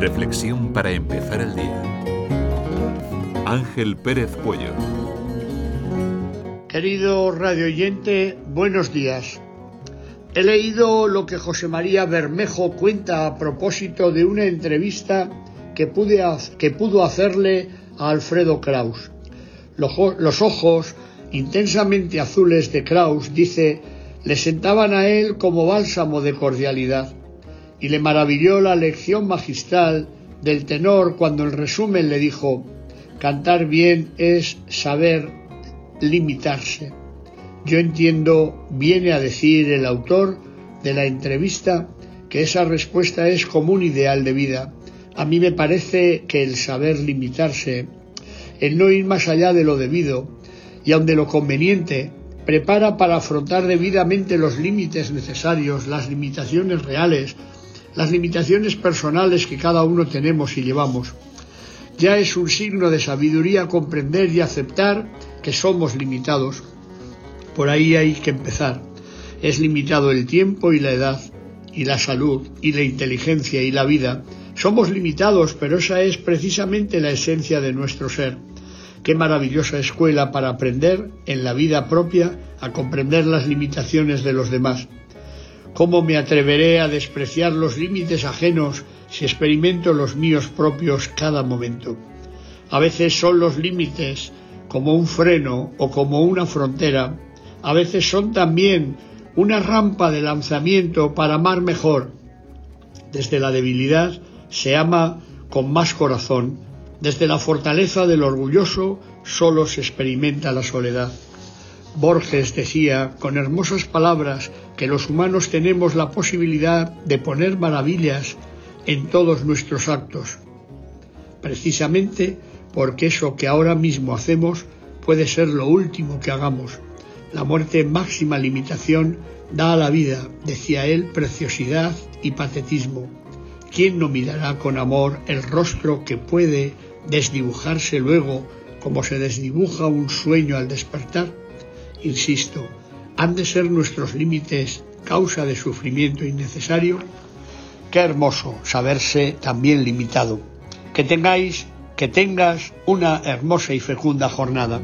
Reflexión para empezar el día. Ángel Pérez Puello. Querido radio oyente, buenos días. He leído lo que José María Bermejo cuenta a propósito de una entrevista que, pude, que pudo hacerle a Alfredo Kraus. Los ojos intensamente azules de Kraus, dice, le sentaban a él como bálsamo de cordialidad y le maravilló la lección magistral del tenor cuando en resumen le dijo, cantar bien es saber limitarse. Yo entiendo, viene a decir el autor de la entrevista, que esa respuesta es como un ideal de vida. A mí me parece que el saber limitarse, el no ir más allá de lo debido y aun de lo conveniente, prepara para afrontar debidamente los límites necesarios, las limitaciones reales, las limitaciones personales que cada uno tenemos y llevamos. Ya es un signo de sabiduría comprender y aceptar que somos limitados. Por ahí hay que empezar. Es limitado el tiempo y la edad, y la salud, y la inteligencia y la vida. Somos limitados, pero esa es precisamente la esencia de nuestro ser. Qué maravillosa escuela para aprender en la vida propia a comprender las limitaciones de los demás. ¿Cómo me atreveré a despreciar los límites ajenos si experimento los míos propios cada momento? A veces son los límites como un freno o como una frontera, a veces son también una rampa de lanzamiento para amar mejor. Desde la debilidad se ama con más corazón, desde la fortaleza del orgulloso solo se experimenta la soledad. Borges decía con hermosas palabras que los humanos tenemos la posibilidad de poner maravillas en todos nuestros actos, precisamente porque eso que ahora mismo hacemos puede ser lo último que hagamos. La muerte máxima limitación da a la vida, decía él, preciosidad y patetismo. ¿Quién no mirará con amor el rostro que puede desdibujarse luego como se desdibuja un sueño al despertar? Insisto, ¿han de ser nuestros límites causa de sufrimiento innecesario? Qué hermoso saberse también limitado. Que tengáis, que tengas una hermosa y fecunda jornada.